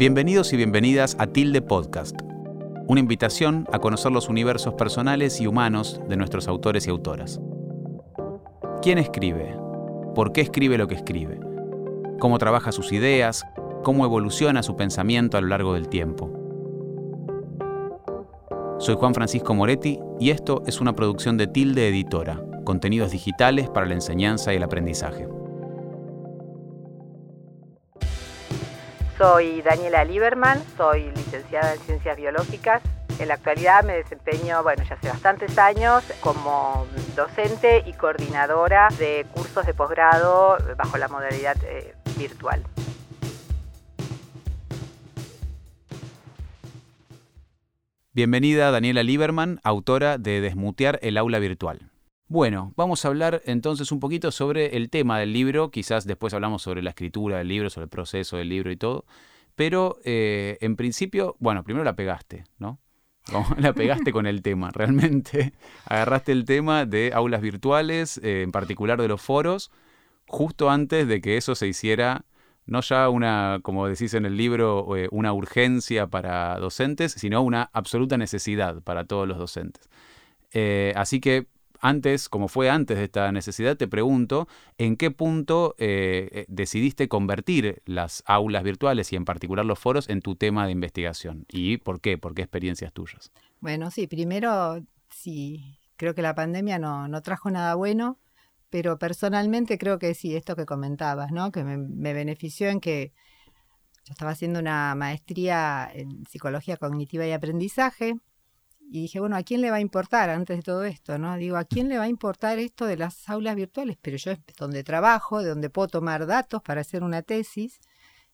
Bienvenidos y bienvenidas a Tilde Podcast, una invitación a conocer los universos personales y humanos de nuestros autores y autoras. ¿Quién escribe? ¿Por qué escribe lo que escribe? ¿Cómo trabaja sus ideas? ¿Cómo evoluciona su pensamiento a lo largo del tiempo? Soy Juan Francisco Moretti y esto es una producción de Tilde Editora, contenidos digitales para la enseñanza y el aprendizaje. Soy Daniela Lieberman, soy licenciada en Ciencias Biológicas. En la actualidad me desempeño, bueno, ya hace bastantes años como docente y coordinadora de cursos de posgrado bajo la modalidad eh, virtual. Bienvenida Daniela Lieberman, autora de Desmutear el aula virtual. Bueno, vamos a hablar entonces un poquito sobre el tema del libro, quizás después hablamos sobre la escritura del libro, sobre el proceso del libro y todo, pero eh, en principio, bueno, primero la pegaste, ¿no? La pegaste con el tema, realmente. Agarraste el tema de aulas virtuales, eh, en particular de los foros, justo antes de que eso se hiciera no ya una, como decís en el libro, eh, una urgencia para docentes, sino una absoluta necesidad para todos los docentes. Así que antes, como fue antes de esta necesidad, te pregunto, ¿en qué punto eh, decidiste convertir las aulas virtuales y en particular los foros en tu tema de investigación? ¿Y por qué? ¿Por qué experiencias tuyas? Bueno, sí, primero, sí, creo que la pandemia no, no trajo nada bueno pero personalmente creo que sí, esto que comentabas, ¿no? Que me, benefició en que yo estaba haciendo una maestría en psicología cognitiva y aprendizaje y dije, bueno, ¿a quién le va a importar antes de todo esto, no? Digo, ¿a quién le va a importar esto de las aulas virtuales? Pero yo es donde trabajo, de donde puedo tomar datos para hacer una tesis.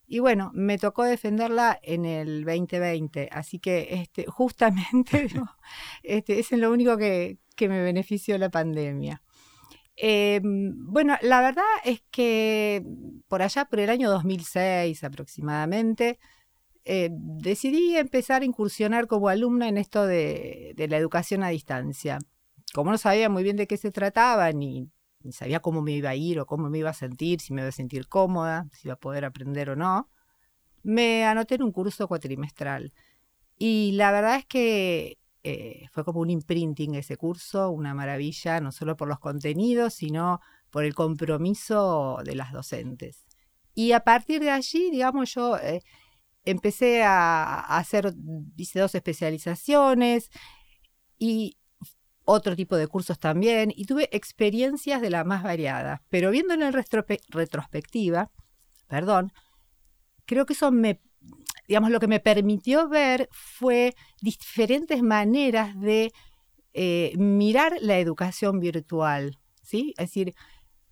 Y bueno, me tocó defenderla en el 2020, así que este, justamente este, es lo único que, que me benefició la pandemia. Em, bueno, la verdad es que por allá, por el año 2006 aproximadamente, eh, decidí empezar a incursionar como alumna en esto de, la educación a distancia. Como no sabía muy bien de qué se trataba, ni, sabía cómo me iba a ir o cómo me iba a sentir, si me iba a sentir cómoda, si iba a poder aprender o no, me anoté en un curso cuatrimestral. Y la verdad es que eh, fue como un imprinting ese curso, una maravilla, no solo por los contenidos, sino por el compromiso de las docentes. Y a partir de allí, digamos, yo eh, empecé a, hacer, hice dos especializaciones y otro tipo de cursos también, y tuve experiencias de las más variadas, pero viendo en retrospectiva, perdón, creo que eso me digamos, lo que me permitió ver fue diferentes maneras de eh, mirar la educación virtual, ¿sí? Es decir,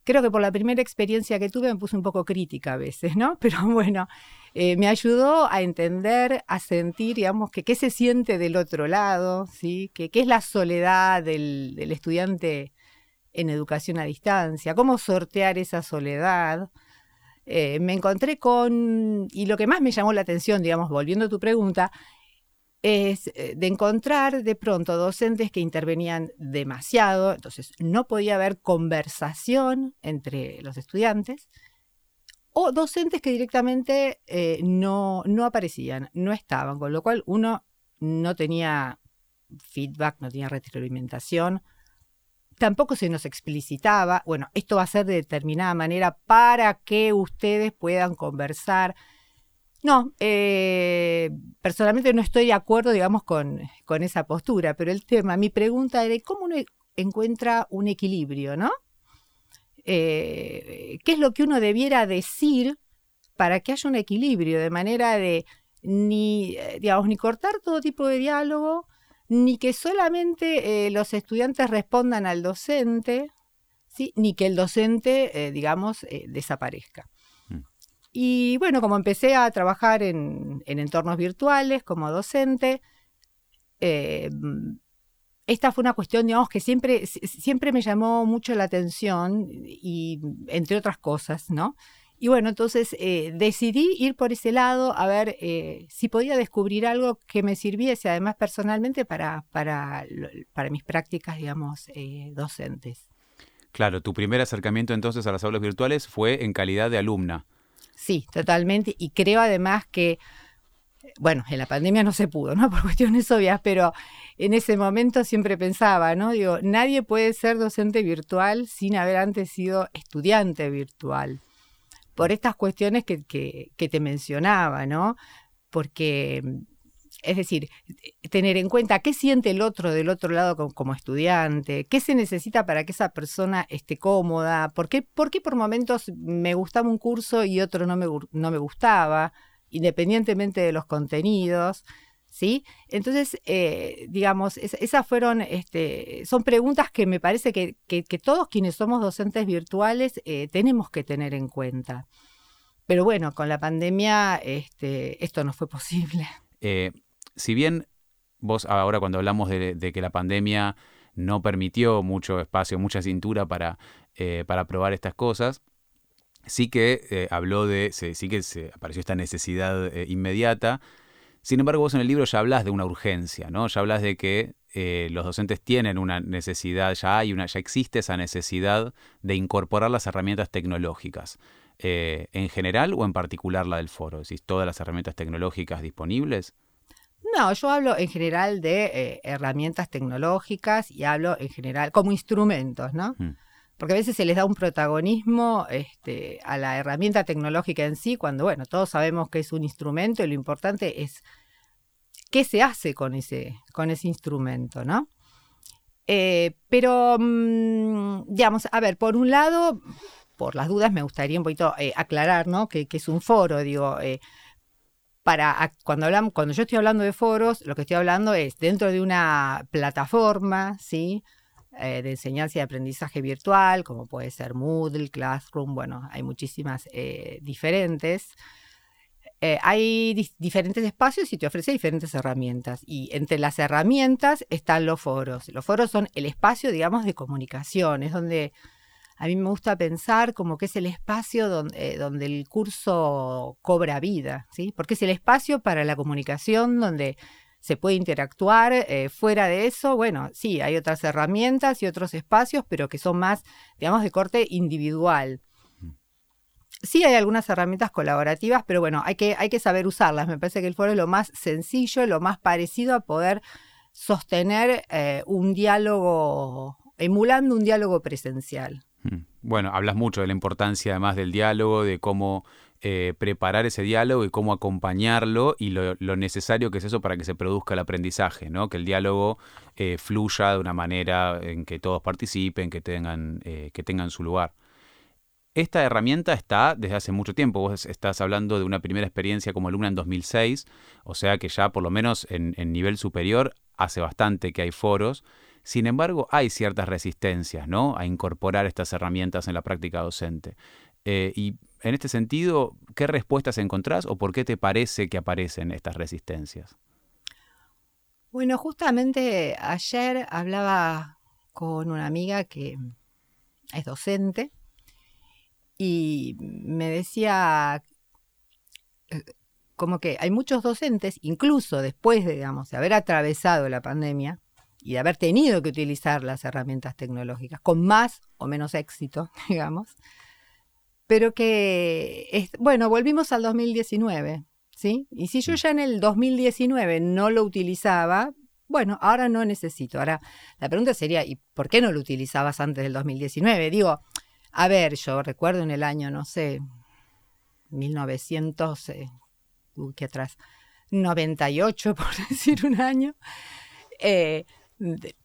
creo que por la primera experiencia que tuve me puse un poco crítica a veces, ¿no? Pero bueno, eh, me ayudó a entender, a sentir, digamos, qué se siente del otro lado, ¿sí? Que qué es la soledad del, del estudiante en educación a distancia, cómo sortear esa soledad, eh, me encontré con, y lo que más me llamó la atención, digamos, volviendo a tu pregunta, es eh, de encontrar de pronto docentes que intervenían demasiado, entonces no podía haber conversación entre los estudiantes, o docentes que directamente eh, no, no aparecían, no estaban, con lo cual uno no tenía feedback, no tenía retroalimentación, tampoco se nos explicitaba, bueno, esto va a ser de determinada manera para que ustedes puedan conversar. No, eh, personalmente no estoy de acuerdo, digamos, con, con, esa postura, pero el tema, mi pregunta era, ¿cómo uno encuentra un equilibrio, no? Eh, ¿Qué es lo que uno debiera decir para que haya un equilibrio, de manera de ni, eh, digamos, ni cortar todo tipo de diálogo, ni que solamente eh, los estudiantes respondan al docente, ¿sí? ni que el docente, eh, digamos, desaparezca. Mm. Y bueno, como empecé a trabajar en, entornos virtuales como docente, esta fue una cuestión, digamos, que siempre, siempre me llamó mucho la atención y entre otras cosas, ¿no? Y bueno, entonces eh, decidí ir por ese lado a ver eh, si podía descubrir algo que me sirviese además personalmente para, para, para mis prácticas, digamos, eh, docentes. Claro, tu primer acercamiento entonces a las aulas virtuales fue en calidad de alumna. Sí, totalmente. Y creo además que bueno, en la pandemia no se pudo, ¿no? Por cuestiones obvias, pero en ese momento siempre pensaba, ¿no? Digo, nadie puede ser docente virtual sin haber antes sido estudiante virtual. Por estas cuestiones que, que te mencionaba, ¿no? Porque es decir, tener en cuenta qué siente el otro del otro lado como, estudiante, qué se necesita para que esa persona esté cómoda, por qué por, qué por momentos me gustaba un curso y otro no me, no me gustaba, independientemente de los contenidos. ¿Sí? Entonces, eh, digamos, esas fueron, este, son preguntas que me parece que, todos quienes somos docentes virtuales eh, tenemos que tener en cuenta. Pero bueno, con la pandemia este, esto no fue posible. Eh, si bien vos ahora cuando hablamos de, que la pandemia no permitió mucho espacio, mucha cintura para, para probar estas cosas, sí que eh, habló de, sí que se apareció esta necesidad eh, inmediata. Sin embargo, vos en el libro ya hablas de una urgencia, ¿no? Ya hablas de que los docentes tienen una necesidad, ya hay una, ya existe esa necesidad de incorporar las herramientas tecnológicas. ¿En general o en particular la del foro? ¿Decís todas las herramientas tecnológicas disponibles? No, yo hablo en general de eh, herramientas tecnológicas y hablo en general como instrumentos, ¿no? Mm. Porque a veces se les da un protagonismo este, a la herramienta tecnológica en sí, cuando, bueno, todos sabemos que es un instrumento y lo importante es qué se hace con ese, con ese instrumento, ¿no? Eh, pero, mm, digamos, a ver, por un lado, por las dudas me gustaría un poquito eh, aclarar, ¿no? Que, es un foro, digo, para cuando hablamos, cuando yo estoy hablando de foros, lo que estoy hablando es dentro de una plataforma, ¿sí? Eh, de enseñanza y aprendizaje virtual, como puede ser Moodle, Classroom, bueno, hay muchísimas eh, diferentes. Eh, hay diferentes espacios y te ofrece diferentes herramientas. Y entre las herramientas están los foros. Los foros son el espacio, digamos, de comunicación, es donde a mí me gusta pensar como que es el espacio donde, donde el curso cobra vida, ¿sí? Porque es el espacio para la comunicación donde se puede interactuar. Eh, fuera de eso, bueno, sí, hay otras herramientas y otros espacios, pero que son más, digamos, de corte individual. Sí hay algunas herramientas colaborativas, pero bueno, hay que, hay que saber usarlas. Me parece que el foro es lo más sencillo, lo más parecido a poder sostener eh, un diálogo, emulando un diálogo presencial. Mm. Bueno, hablas mucho de la importancia además del diálogo, de cómo eh, preparar ese diálogo y cómo acompañarlo y lo, necesario que es eso para que se produzca el aprendizaje, ¿no? Que el diálogo eh, fluya de una manera en que todos participen, que tengan, eh, que tengan su lugar. Esta herramienta está desde hace mucho tiempo. Vos estás hablando de una primera experiencia como alumna en 2006, o sea que ya por lo menos en, en nivel superior hace bastante que hay foros. Sin embargo, hay ciertas resistencias ¿no? a incorporar estas herramientas en la práctica docente. Eh, y en este sentido, ¿qué respuestas encontrás o por qué te parece que aparecen estas resistencias? Bueno, justamente ayer hablaba con una amiga que es docente y me decía eh, como que hay muchos docentes, incluso después de, digamos, de haber atravesado la pandemia, y de haber tenido que utilizar las herramientas tecnológicas, con más o menos éxito, digamos, pero que, es, bueno, volvimos al 2019, ¿sí? Y si yo ya en el 2019 no lo utilizaba, bueno, ahora no necesito. Ahora, la pregunta sería, ¿y por qué no lo utilizabas antes del 2019? Digo, a ver, yo recuerdo en el año, no sé, 1900, eh, uy, ¿qué atrás? 98, por decir un año. Eh,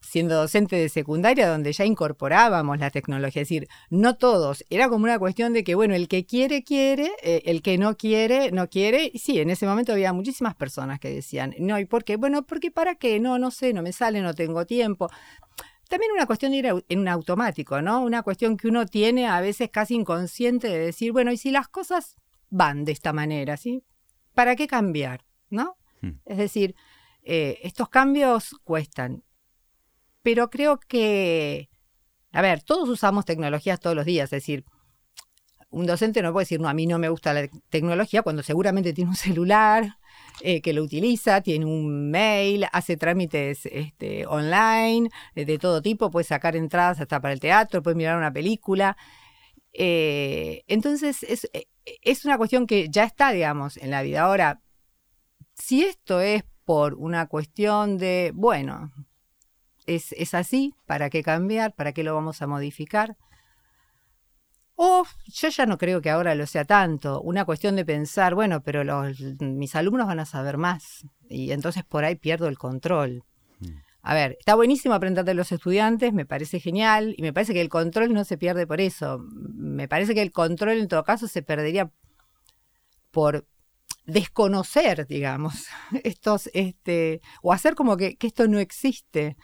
siendo docente de secundaria, donde ya incorporábamos la tecnología, es decir, no todos, era como una cuestión de que, bueno, el que quiere, quiere, eh, el que no quiere, no quiere, y sí, en ese momento había muchísimas personas que decían, no, ¿y por qué? Bueno, porque para qué, no, no sé, no me sale, no tengo tiempo. También una cuestión de ir en un automático, ¿no? Una cuestión que uno tiene a veces casi inconsciente de decir, bueno, y si las cosas van de esta manera, ¿sí? ¿Para qué cambiar? ¿No? Hmm. Es decir, eh, estos cambios cuestan pero creo que, a ver, todos usamos tecnologías todos los días, es decir, un docente no puede decir, no, a mí no me gusta la tecnología cuando seguramente tiene un celular eh, que lo utiliza, tiene un mail, hace trámites este, online eh, de todo tipo, puede sacar entradas hasta para el teatro, puede mirar una película. Eh, entonces, es, es una cuestión que ya está, digamos, en la vida. Ahora, si esto es por una cuestión de, bueno, es, es así, ¿para qué cambiar? ¿Para qué lo vamos a modificar? O yo ya no creo que ahora lo sea tanto. Una cuestión de pensar, bueno, pero los, mis alumnos van a saber más. Y entonces por ahí pierdo el control. Mm. A ver, está buenísimo aprender de los estudiantes, me parece genial. Y me parece que el control no se pierde por eso. Me parece que el control en todo caso se perdería por desconocer, digamos, estos, este, o hacer como que, que esto no existe,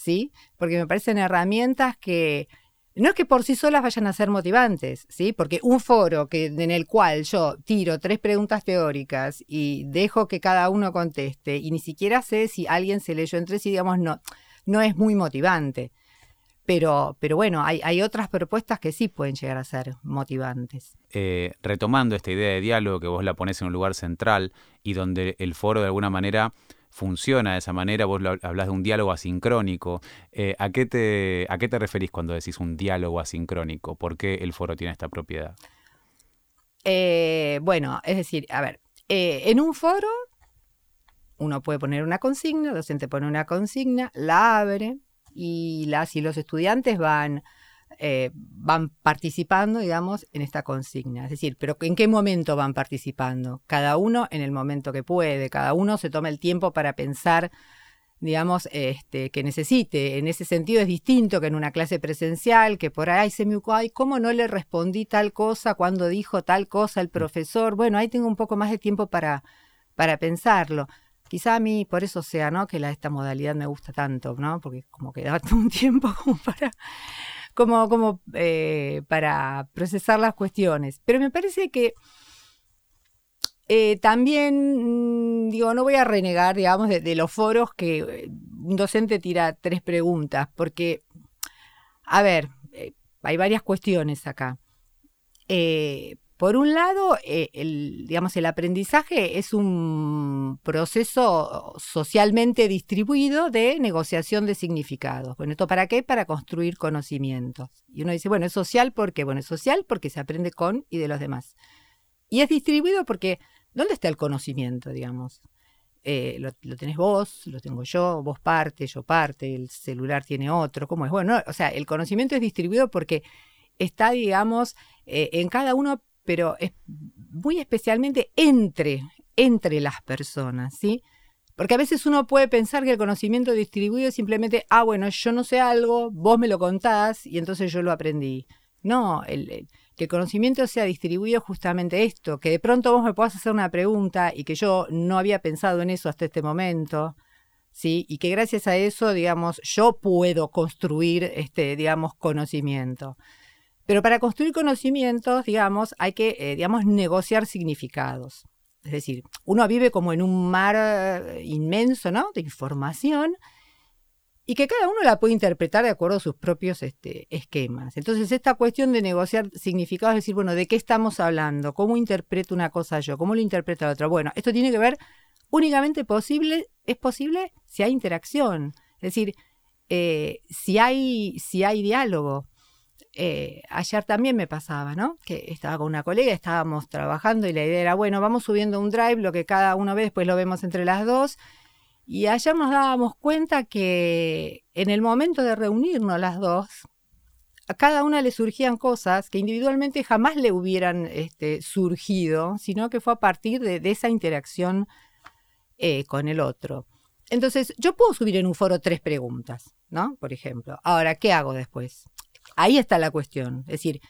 ¿sí? Porque me parecen herramientas que no es que por sí solas vayan a ser motivantes, ¿sí? Porque un foro que, en el cual yo tiro tres preguntas teóricas y dejo que cada uno conteste y ni siquiera sé si alguien se leyó entre sí, digamos, no, no es muy motivante. Pero, pero bueno, hay, hay otras propuestas que sí pueden llegar a ser motivantes. Eh, retomando esta idea de diálogo que vos la pones en un lugar central y donde el foro de alguna manera funciona de esa manera, vos hablas de un diálogo asincrónico. Eh, ¿a, qué te, ¿A qué te referís cuando decís un diálogo asincrónico? ¿Por qué el foro tiene esta propiedad? Eh, bueno, es decir, a ver, eh, en un foro uno puede poner una consigna, el docente pone una consigna, la abre y las y los estudiantes van eh, van participando, digamos, en esta consigna. Es decir, pero ¿en qué momento van participando? Cada uno en el momento que puede, cada uno se toma el tiempo para pensar, digamos, este, que necesite. En ese sentido es distinto que en una clase presencial, que por ahí se me ay, ¿cómo no le respondí tal cosa cuando dijo tal cosa el profesor? Bueno, ahí tengo un poco más de tiempo para, para pensarlo. Quizá a mí por eso sea, ¿no? Que la, esta modalidad me gusta tanto, ¿no? Porque como que da un tiempo como para como, como eh, para procesar las cuestiones. Pero me parece que eh, también, mm, digo, no voy a renegar, digamos, de, los foros que eh, un docente tira tres preguntas, porque, a ver, hay varias cuestiones acá. Por un lado, eh, el, digamos, el aprendizaje es un proceso socialmente distribuido de negociación de significados. Bueno, ¿esto para qué? Para construir conocimientos. Y uno dice, bueno, es social porque, bueno, es social porque se aprende con y de los demás. Y es distribuido porque, ¿dónde está el conocimiento, digamos? Eh, lo, tenés vos, lo tengo yo, vos parte, yo parte, el celular tiene otro, ¿cómo es? Bueno, o sea, el conocimiento es distribuido porque está, digamos, eh, en cada uno pero es muy especialmente entre, entre las personas, ¿sí? Porque a veces uno puede pensar que el conocimiento distribuido es simplemente, ah, bueno, yo no sé algo, vos me lo contás y entonces yo lo aprendí. No, el, que el conocimiento sea distribuido justamente esto, que de pronto vos me puedas hacer una pregunta y que yo no había pensado en eso hasta este momento, ¿sí? Y que gracias a eso, digamos, yo puedo construir este, digamos, conocimiento. Pero para construir conocimientos, digamos, hay que, eh, digamos, negociar significados. Es decir, uno vive como en un mar eh, inmenso, ¿no? De información y que cada uno la puede interpretar de acuerdo a sus propios este, esquemas. Entonces, esta cuestión de negociar significados, es decir, bueno, ¿de qué estamos hablando? ¿Cómo interpreto una cosa yo? ¿Cómo lo interpreta la otra? Bueno, esto tiene que ver únicamente posible, es posible si hay interacción. Es decir, eh, si, hay, si hay diálogo. Eh, ayer también me pasaba, ¿no? Que estaba con una colega, estábamos trabajando y la idea era, bueno, vamos subiendo un drive, lo que cada uno ve, después lo vemos entre las dos. Y ayer nos dábamos cuenta que en el momento de reunirnos las dos, a cada una le surgían cosas que individualmente jamás le hubieran este, surgido, sino que fue a partir de, esa interacción eh, con el otro. Entonces, yo puedo subir en un foro tres preguntas, ¿no? Por ejemplo. Ahora, ¿qué hago después? Ahí está la cuestión. Es decir,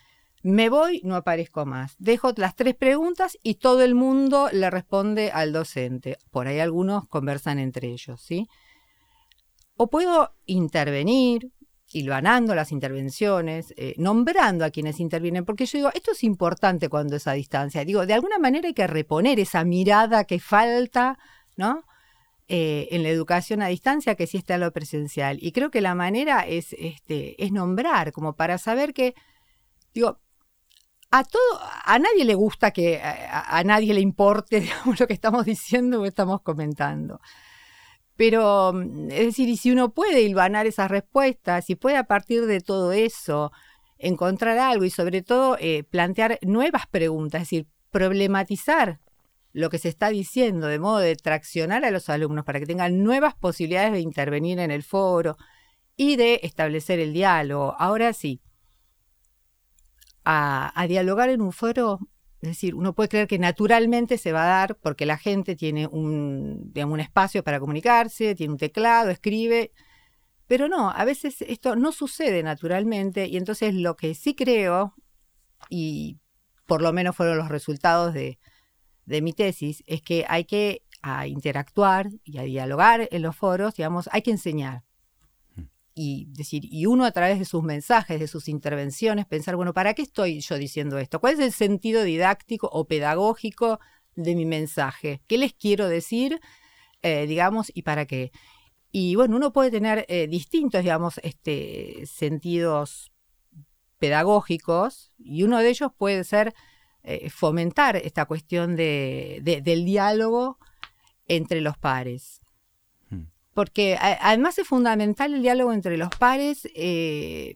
me voy, no aparezco más. Dejo las tres preguntas y todo el mundo le responde al docente. Por ahí algunos conversan entre ellos, ¿sí? O puedo intervenir, hilvanando las intervenciones, eh, nombrando a quienes intervienen, porque yo digo, esto es importante cuando es a distancia. Digo, de alguna manera hay que reponer esa mirada que falta, ¿no? Eh, en la educación a distancia que sí está en lo presencial. Y creo que la manera es, este, es nombrar, como para saber que, digo, a todo, a nadie le gusta que a, nadie le importe lo que estamos diciendo o estamos comentando. Pero, mm, es decir, y si uno puede hilvanar esas respuestas, y puede a partir de todo eso encontrar algo y sobre todo eh, plantear nuevas preguntas, es decir, problematizar lo que se está diciendo, de modo de traccionar a los alumnos para que tengan nuevas posibilidades de intervenir en el foro y de establecer el diálogo. Ahora sí, a, dialogar en un foro, es decir, uno puede creer que naturalmente se va a dar porque la gente tiene un, un espacio para comunicarse, tiene un teclado, escribe, pero no, a veces esto no sucede naturalmente y entonces lo que sí creo, y por lo menos fueron los resultados de, de mi tesis es que hay que interactuar y a dialogar en los foros, digamos, hay que enseñar. Mm. Y decir, y uno a través de sus mensajes, de sus intervenciones, pensar, bueno, ¿para qué estoy yo diciendo esto? ¿Cuál es el sentido didáctico o pedagógico de mi mensaje? ¿Qué les quiero decir, eh, digamos, y para qué? Y bueno, uno puede tener eh, distintos, digamos, este, sentidos pedagógicos, y uno de ellos puede ser eh, fomentar esta cuestión de, del diálogo entre los pares. Hmm. Porque además es fundamental el diálogo entre los pares, eh,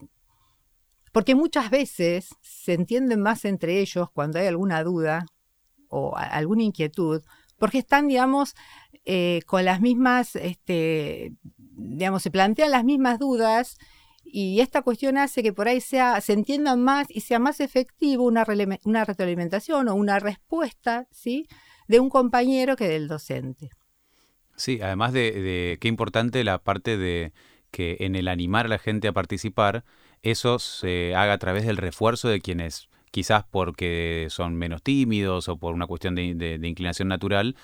porque muchas veces se entienden más entre ellos cuando hay alguna duda o alguna inquietud, porque están, digamos, eh, con las mismas, este, digamos, se plantean las mismas dudas y esta cuestión hace que por ahí sea, se entienda más y sea más efectivo una, retroalimentación o una respuesta ¿sí? de un compañero que del docente. Sí, además de, qué importante la parte de que en el animar a la gente a participar, eso se haga a través del refuerzo de quienes quizás porque son menos tímidos o por una cuestión de, de inclinación natural,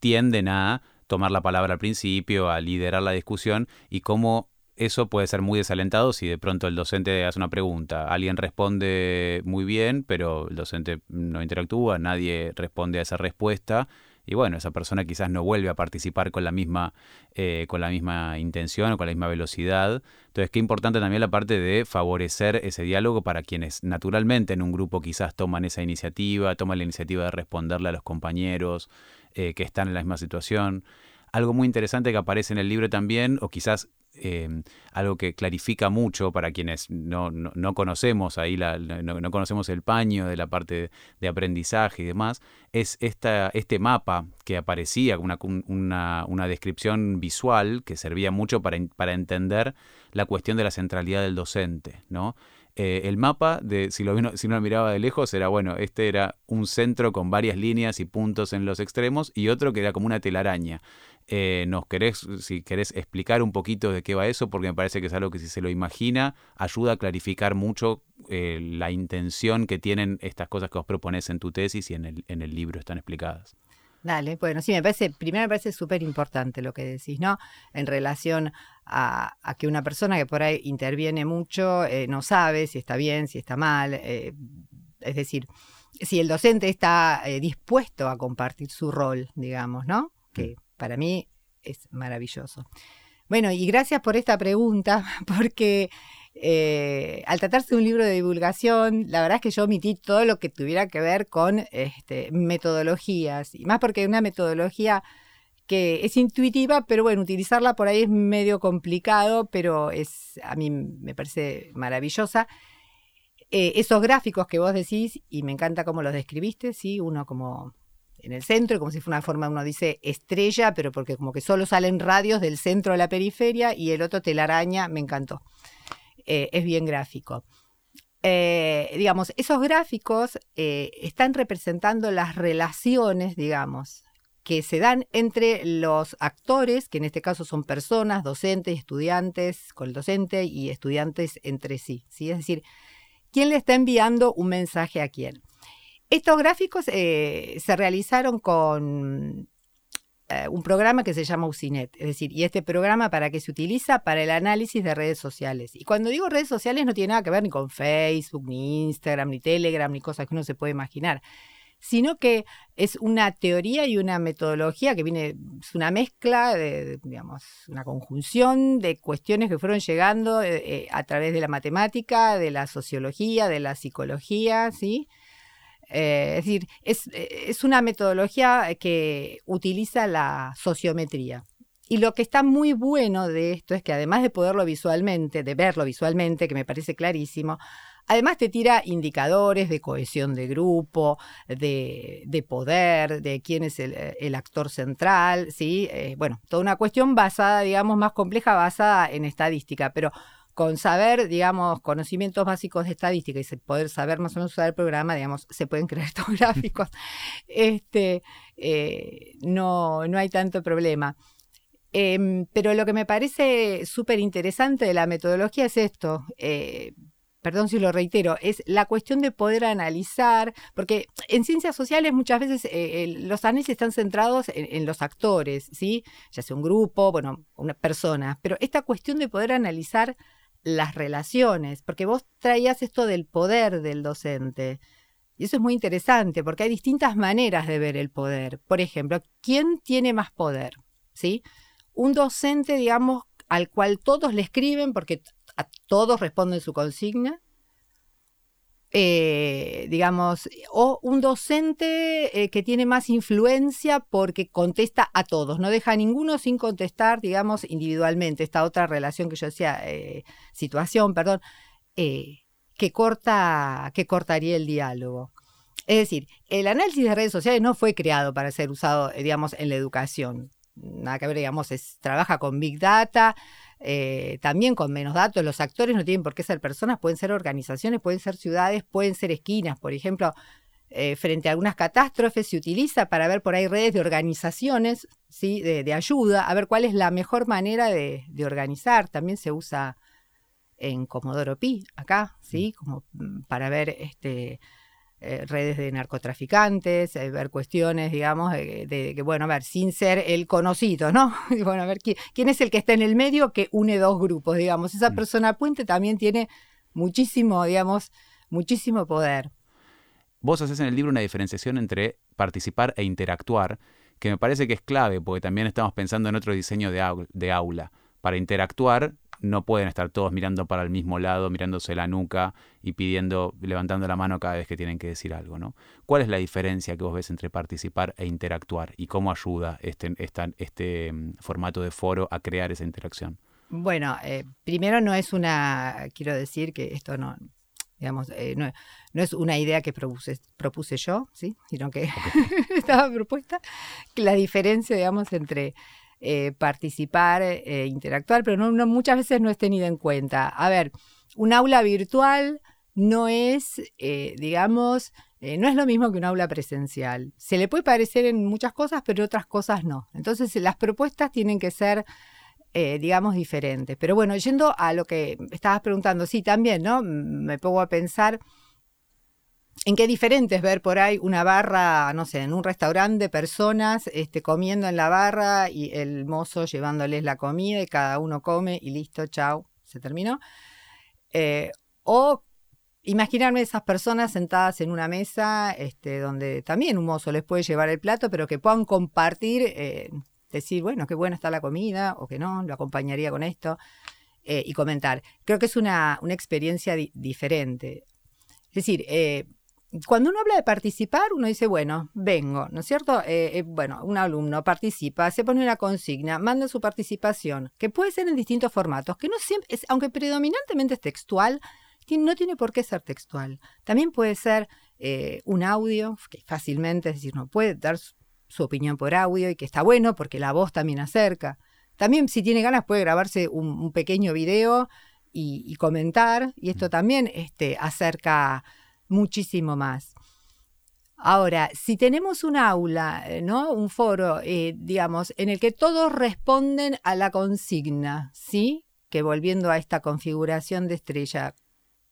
tienden a tomar la palabra al principio, a liderar la discusión y cómo eso puede ser muy desalentado si de pronto el docente hace una pregunta, alguien responde muy bien, pero el docente no interactúa, nadie responde a esa respuesta y bueno, esa persona quizás no vuelve a participar con la misma, eh, con la misma intención o con la misma velocidad. Entonces, qué importante también la parte de favorecer ese diálogo para quienes naturalmente en un grupo quizás toman esa iniciativa, toman la iniciativa de responderle a los compañeros eh, que están en la misma situación. Algo muy interesante que aparece en el libro también, o quizás Em, algo que clarifica mucho para quienes no, no, conocemos ahí, la, no, conocemos el paño de la parte de aprendizaje y demás, es esta, este mapa que aparecía, una, una, una descripción visual que servía mucho para, para entender la cuestión de la centralidad del docente, ¿no? Eh, el mapa, de, si, lo, si uno lo miraba de lejos, era bueno, este era un centro con varias líneas y puntos en los extremos y otro que era como una telaraña. Eh, ¿Nos querés, si querés explicar un poquito de qué va eso? Porque me parece que es algo que si se lo imagina, ayuda a clarificar mucho eh, la intención que tienen estas cosas que os propones en tu tesis y en el, en el libro están explicadas. Dale, bueno, sí, me parece, primero me parece súper importante lo que decís, ¿no? En relación a, que una persona que por ahí interviene mucho eh, no sabe si está bien, si está mal, es decir, si el docente está dispuesto a compartir su rol, digamos, ¿no? Que mm para mí es maravilloso. Bueno, y gracias por esta pregunta, porque eh, al tratarse de un libro de divulgación, la verdad es que yo omití todo lo que tuviera que ver con este, metodologías, y más porque una metodología que es intuitiva, pero bueno, utilizarla por ahí es medio complicado, pero es a mí me parece maravillosa. Eh, esos gráficos que vos decís, y me encanta cómo los describiste, ¿sí? uno como en el centro, como si fuera una forma, uno dice estrella, pero porque como que solo salen radios del centro a la periferia y el otro telaraña, me encantó. Eh, es bien gráfico. Eh, digamos, esos gráficos eh, están representando las relaciones, digamos, que se dan entre los actores, que en este caso son personas, docentes, estudiantes, con el docente y estudiantes entre sí, ¿sí? Es decir, ¿quién le está enviando un mensaje a quién? Estos gráficos eh, se realizaron con eh, un programa que se llama Ucinet, es decir, y este programa para qué se utiliza para el análisis de redes sociales. Y cuando digo redes sociales no tiene nada que ver ni con Facebook, ni Instagram, ni Telegram, ni cosas que uno se puede imaginar, sino que es una teoría y una metodología que viene, es una mezcla, de, digamos, una conjunción de cuestiones que fueron llegando eh, a través de la matemática, de la sociología, de la psicología, ¿sí? Eh, es decir, eh, es, una metodología que utiliza la sociometría. Y lo que está muy bueno de esto es que además de poderlo visualmente, de verlo visualmente, que me parece clarísimo, Además te tira indicadores de cohesión de grupo, de, poder, de quién es el, actor central, ¿sí? Eh, bueno, toda una cuestión basada, digamos, más compleja, basada en estadística, pero con saber, digamos, conocimientos básicos de estadística y poder saber más o menos usar el programa, digamos, se pueden crear estos gráficos, este, eh, no, no hay tanto problema. Em, pero lo que me parece súper interesante de la metodología es esto. Eh, perdón si lo reitero, es la cuestión de poder analizar, porque en ciencias sociales muchas veces eh, los análisis están centrados en, los actores, ¿sí? Ya sea un grupo, bueno, una persona, pero esta cuestión de poder analizar las relaciones, porque vos traías esto del poder del docente. Y eso es muy interesante, porque hay distintas maneras de ver el poder. Por ejemplo, ¿quién tiene más poder? ¿Sí? Un docente, digamos, al cual todos le escriben, porque a todos responden su consigna. Eh, digamos, o un docente eh, que tiene más influencia porque contesta a todos, no deja a ninguno sin contestar, digamos, individualmente. Esta otra relación que yo decía, eh, situación, perdón, que, corta, que cortaría el diálogo. Es decir, el análisis de redes sociales no fue creado para ser usado, digamos, en la educación. Nada que ver, digamos, trabaja con Big Data, eh, también con menos datos. Los actores no tienen por qué ser personas, pueden ser organizaciones, pueden ser ciudades, pueden ser esquinas. Por ejemplo, eh, frente a algunas catástrofes se utiliza para ver por ahí redes de organizaciones ¿sí? de, ayuda, a ver cuál es la mejor manera de, de organizar. También se usa en Comodoro Pi, acá, ¿sí? Mm. como mm, para ver este, eh, redes de narcotraficantes, eh, ver cuestiones, digamos, de, que, bueno, a ver, sin ser el conocido, ¿no? bueno, a ver, ¿quién, es el que está en el medio que une dos grupos, digamos? Esa mm. persona puente también tiene muchísimo, digamos, muchísimo poder. Vos haces en el libro una diferenciación entre participar e interactuar, que me parece que es clave, porque también estamos pensando en otro diseño de aula. Para interactuar no pueden estar todos mirando para el mismo lado, mirándose la nuca y pidiendo, levantando la mano cada vez que tienen que decir algo, ¿no? ¿Cuál es la diferencia que vos ves entre participar e interactuar y cómo ayuda este, este mm, formato de foro a crear esa interacción? Bueno, eh, primero no es una, quiero decir que esto no, digamos, eh, no, es una idea que propuse, propuse yo, ¿sí? sino que estaba propuesta, que la diferencia, digamos, entre eh, participar, e interactuar, pero muchas veces no es tenido en cuenta. A ver, un aula virtual no es, eh, digamos, no es lo mismo que un aula presencial. Se le puede parecer en muchas cosas, pero otras cosas no. Entonces, las propuestas tienen que ser, digamos, diferentes. Pero bueno, yendo a lo que estabas preguntando, sí, también, ¿no? Me pongo a pensar en qué diferente es ver por ahí una barra, no sé, en un restaurante, personas este, comiendo en la barra y el mozo llevándoles la comida y cada uno come y listo, chao, se terminó. Eh, o imaginarme esas personas sentadas en una mesa este, donde también un mozo les puede llevar el plato, pero que puedan compartir, eh, decir, bueno, qué buena está la comida o que no, lo acompañaría con esto. Eh, y comentar. Creo que es una, una experiencia diferente. Es decir, cuando uno habla de participar, uno dice, bueno, vengo, ¿no es cierto? Eh, eh, bueno, un alumno participa, se pone una consigna, manda su participación, que puede ser en distintos formatos, que no siempre, es, aunque predominantemente es textual, no tiene por qué ser textual. También puede ser eh, un audio, que fácilmente, es decir, no puede dar su, opinión por audio y que está bueno porque la voz también acerca. También, si tiene ganas, puede grabarse un, pequeño video y, comentar, y esto también este, acerca muchísimo más. Ahora, si tenemos un aula, eh, ¿no? Un foro, eh, digamos, en el que todos responden a la consigna, ¿sí? Que volviendo a esta configuración de estrella,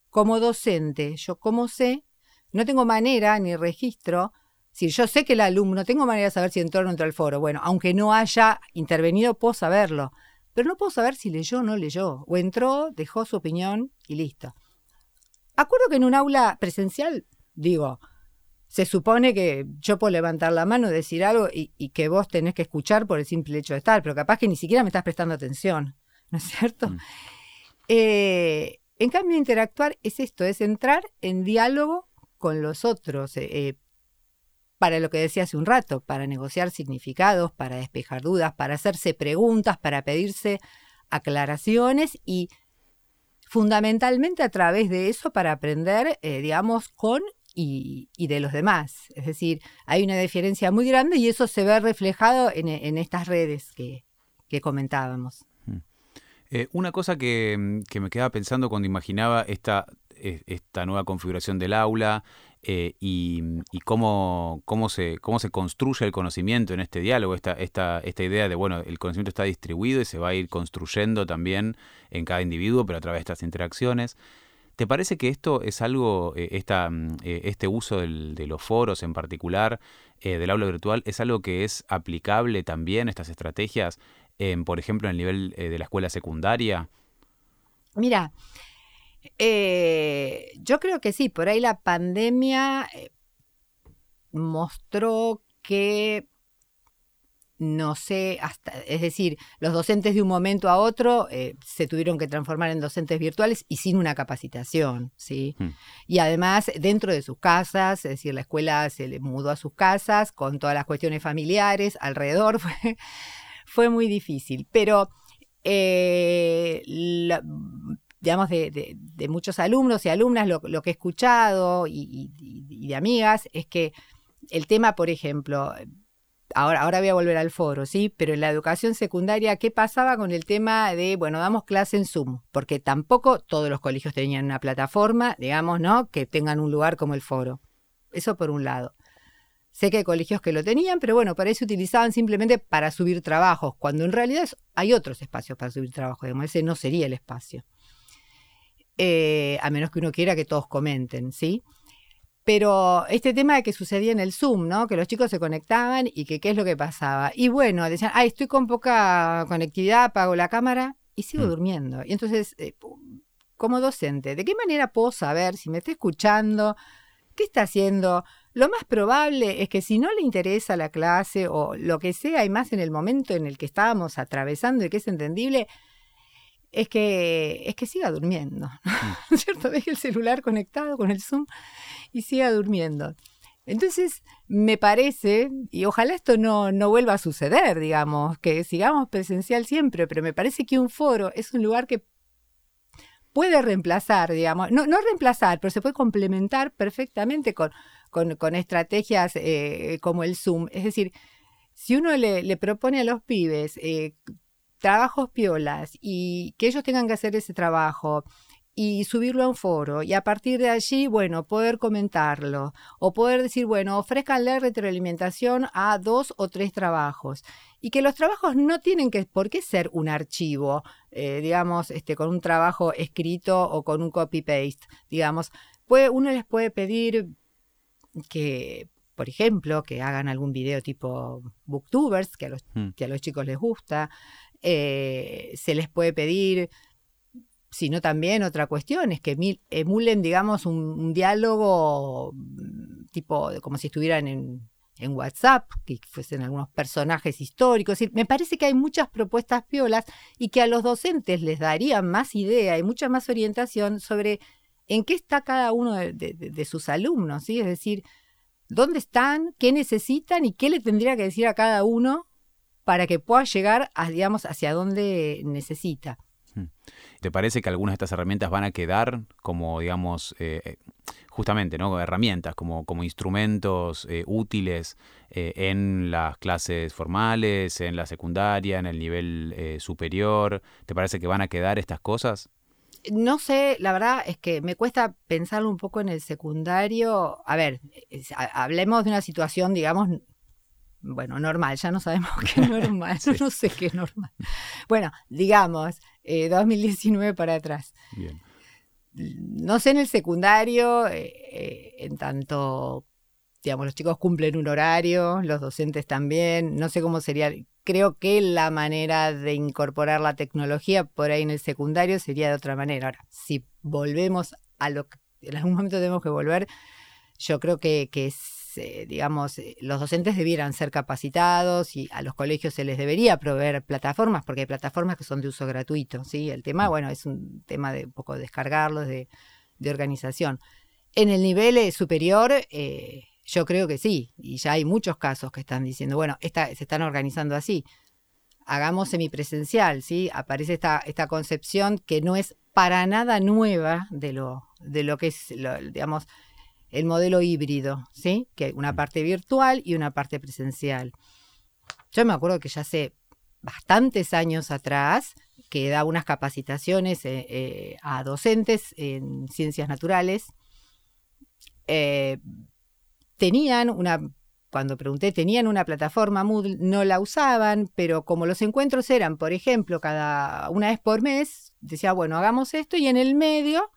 como docente, yo como sé, no tengo manera ni registro, si yo sé que el alumno, tengo manera de saber si entró o no entró al foro, bueno, aunque no haya intervenido, puedo saberlo, pero no puedo saber si leyó o no leyó, o entró, dejó su opinión y listo. Acuerdo que en un aula presencial, digo, se supone que yo puedo levantar la mano, decir algo y, que vos tenés que escuchar por el simple hecho de estar, pero capaz que ni siquiera me estás prestando atención, ¿no es cierto? Mm. Eh, en cambio, interactuar es esto, es entrar en diálogo con los otros, eh, eh, para lo que decía hace un rato, para negociar significados, para despejar dudas, para hacerse preguntas, para pedirse aclaraciones y fundamentalmente a través de eso para aprender, eh, digamos, con y, de los demás. Es decir, hay una diferencia muy grande y eso se ve reflejado en, estas redes que, comentábamos. Mm. Eh, una cosa que, que, me quedaba pensando cuando imaginaba esta, e, esta nueva configuración del aula, eh, y, cómo, cómo, se, cómo se construye el conocimiento en este diálogo, esta, esta, esta idea de, bueno, el conocimiento está distribuido y se va a ir construyendo también en cada individuo, pero a través de estas interacciones. ¿Te parece que esto es algo, eh, esta, mm, eh, este uso de los foros en particular, del aula virtual, es algo que es aplicable también, estas estrategias, por ejemplo, en el nivel de la escuela secundaria? Mira, eh, yo creo que sí, por ahí la pandemia eh, mostró que no sé, hasta, es decir, los docentes de un momento a otro eh, se tuvieron que transformar en docentes virtuales y sin una capacitación, ¿sí? Hmm. Y además dentro de sus casas, es decir, la escuela se le mudó a sus casas con todas las cuestiones familiares alrededor, fue, fue muy difícil, pero la, digamos, de, muchos alumnos y alumnas, lo, que he escuchado y, de amigas, es que el tema, por ejemplo, ahora, ahora voy a volver al foro, ¿sí? Pero en la educación secundaria, ¿qué pasaba con el tema de, bueno, damos clase en Zoom? Porque tampoco todos los colegios tenían una plataforma, digamos, ¿no? Que tengan un lugar como el foro. Eso por un lado. Sé que hay colegios que lo tenían, pero bueno, para eso utilizaban simplemente para subir trabajos, cuando en realidad hay otros espacios para subir trabajos, digamos, ese no sería el espacio. Eh, a menos que uno quiera que todos comenten, ¿sí? Pero este tema de que sucedía en el Zoom, ¿no? Que los chicos se conectaban y que qué es lo que pasaba. Y bueno, decían, ay, estoy con poca conectividad, apago la cámara y sigo mm. durmiendo. Y entonces, eh, como docente, ¿de qué manera puedo saber si me está escuchando? ¿Qué está haciendo? Lo más probable es que si no le interesa la clase o lo que sea, y más en el momento en el que estábamos atravesando y que es entendible, es que, es que siga durmiendo, mm. ¿cierto? Deje el celular conectado con el Zoom y siga durmiendo. Entonces, me parece, y ojalá esto no, no vuelva a suceder, digamos, que sigamos presencial siempre, pero me parece que un foro es un lugar que puede reemplazar, digamos, no, no reemplazar, pero se puede complementar perfectamente con, con, estrategias eh, como el Zoom. Es decir, si uno le, le propone a los pibes eh, trabajos piolas y que ellos tengan que hacer ese trabajo y subirlo a un foro y a partir de allí, bueno, poder comentarlo o poder decir, bueno, ofrezcanle retroalimentación a dos o tres trabajos y que los trabajos no tienen que por qué ser un archivo, eh, digamos, este, con un trabajo escrito o con un copy-paste, digamos. Puede, uno les puede pedir que, por ejemplo, que hagan algún video tipo booktubers, que a los, hmm. que a los chicos les gusta, eh, se les puede pedir, sino también otra cuestión, es que emulen, digamos, un, diálogo mm, tipo como si estuvieran en, WhatsApp, que fuesen algunos personajes históricos. me parece que hay muchas propuestas piolas y que a los docentes les daría más idea y mucha más orientación sobre en qué está cada uno de, sus alumnos, ¿sí? Es decir, dónde están, qué necesitan y qué le tendría que decir a cada uno para que pueda llegar, a, digamos, hacia donde necesita. Hmm. ¿Te parece que algunas de estas herramientas van a quedar como, digamos, eh, eh, justamente, ¿no? Herramientas, como, como instrumentos eh, útiles en las clases formales, en la secundaria, en el nivel superior? ¿Te parece que van a quedar estas cosas? No sé, la verdad es que me cuesta pensarlo un poco en el secundario. A ver, hablemos de una situación, digamos, bueno, normal, ya no sabemos qué es normal, no sé qué es normal. Bueno, digamos, 2019 eh, para atrás. Bien. No sé en el secundario, eh, eh, en tanto, digamos, los chicos cumplen un horario, los docentes también, no sé cómo sería, creo que la manera de incorporar la tecnología por ahí en el secundario sería de otra manera. Ahora, si volvemos a lo que en algún momento tenemos que volver, yo creo que, que es eh, digamos, eh, los docentes debieran ser capacitados y a los colegios se les debería proveer plataformas, porque hay plataformas que son de uso gratuito, ¿sí? El tema, mm. bueno, es un tema de un poco descargarlos, de, de organización. En el nivel eh, superior, yo creo que sí, y ya hay muchos casos que están diciendo, bueno, se están organizando así. hagamos semipresencial, ¿sí? Aparece esta, esta concepción que no es para nada nueva de lo, de lo que es, digamos, el modelo híbrido, ¿sí? Que hay una parte virtual y una parte presencial. Yo me acuerdo que ya hace bastantes años atrás, que da unas capacitaciones eh, eh, a docentes en ciencias naturales, eh, tenían una, cuando pregunté, tenían una plataforma Moodle, no la usaban, pero como los encuentros eran, por ejemplo, cada una vez por mes, decía, bueno, hagamos esto y en el medio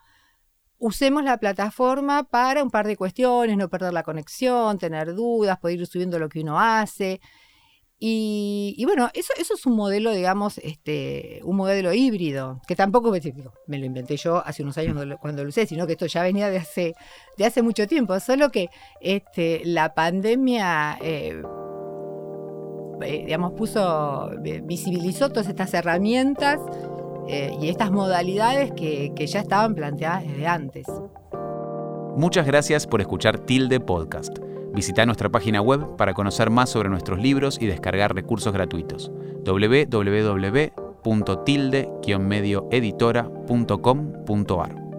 usemos la plataforma para un par de cuestiones, no perder la conexión, tener dudas, poder ir subiendo lo que uno hace. Y, bueno, eso, eso es un modelo, digamos, este, un modelo híbrido, que tampoco me, lo inventé yo hace unos años cuando lo, usé, sino que esto ya venía de hace, de hace mucho tiempo, solo que este, la pandemia, eh, eh, digamos, puso, eh, visibilizó todas estas herramientas y estas modalidades que, que ya estaban planteadas desde antes. Muchas gracias por escuchar Tilde Podcast. Visita nuestra página web para conocer más sobre nuestros libros y descargar recursos gratuitos. www.tilde-medioeditora.com.ar